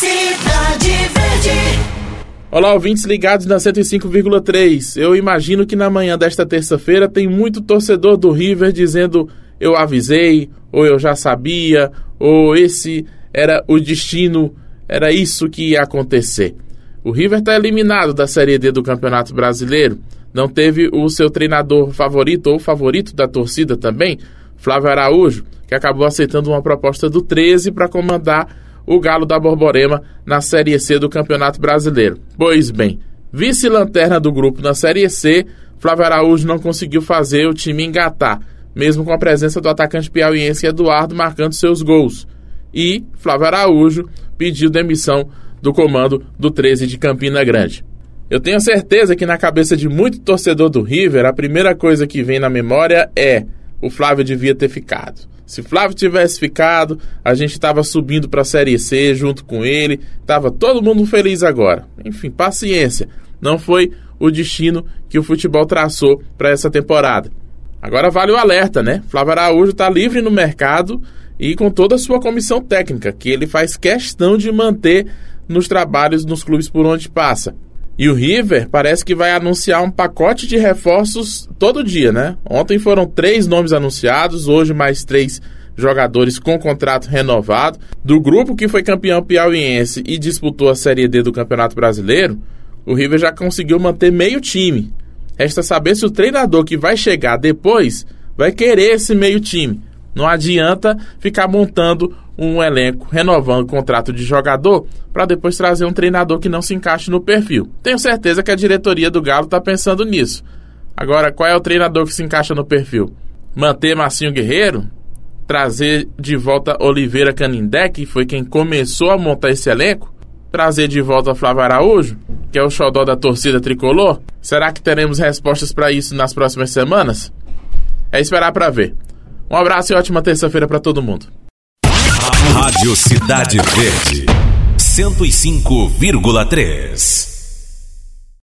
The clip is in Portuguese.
Cidade Verde. Olá, ouvintes ligados na 105,3. Eu imagino que na manhã desta terça-feira tem muito torcedor do River dizendo eu avisei, ou eu já sabia, ou esse era o destino, era isso que ia acontecer. O River está eliminado da Série D do Campeonato Brasileiro. Não teve o seu treinador favorito ou favorito da torcida também, Flávio Araújo, que acabou aceitando uma proposta do 13 para comandar o Galo da Borborema na Série C do Campeonato Brasileiro. Pois bem, vice-lanterna do grupo na Série C, Flávio Araújo não conseguiu fazer o time engatar, mesmo com a presença do atacante piauiense Eduardo marcando seus gols. E Flávio Araújo pediu demissão do comando do 13 de Campina Grande. Eu tenho certeza que na cabeça de muito torcedor do River, a primeira coisa que vem na memória é o Flávio devia ter ficado. Se Flávio tivesse ficado, a gente estava subindo para a Série C junto com ele, estava todo mundo feliz agora. Enfim, paciência. Não foi o destino que o futebol traçou para essa temporada. Agora vale o alerta, né? Flávio Araújo está livre no mercado e com toda a sua comissão técnica, que ele faz questão de manter nos trabalhos nos clubes por onde passa. E o River parece que vai anunciar um pacote de reforços todo dia, né? Ontem foram três nomes anunciados, hoje mais três jogadores com contrato renovado. Do grupo que foi campeão piauiense e disputou a Série D do Campeonato Brasileiro, o River já conseguiu manter meio time. Resta saber se o treinador que vai chegar depois vai querer esse meio time. Não adianta ficar montando um elenco, renovando o contrato de jogador, para depois trazer um treinador que não se encaixe no perfil. Tenho certeza que a diretoria do Galo está pensando nisso. Agora, qual é o treinador que se encaixa no perfil? Manter Marcinho Guerreiro? Trazer de volta Oliveira Canindé, que foi quem começou a montar esse elenco? Trazer de volta Flávio Araújo, que é o xodó da torcida tricolor? Será que teremos respostas para isso nas próximas semanas? É esperar para ver. Um abraço e ótima terça-feira para todo mundo. Rádio Cidade Verde, 105,3.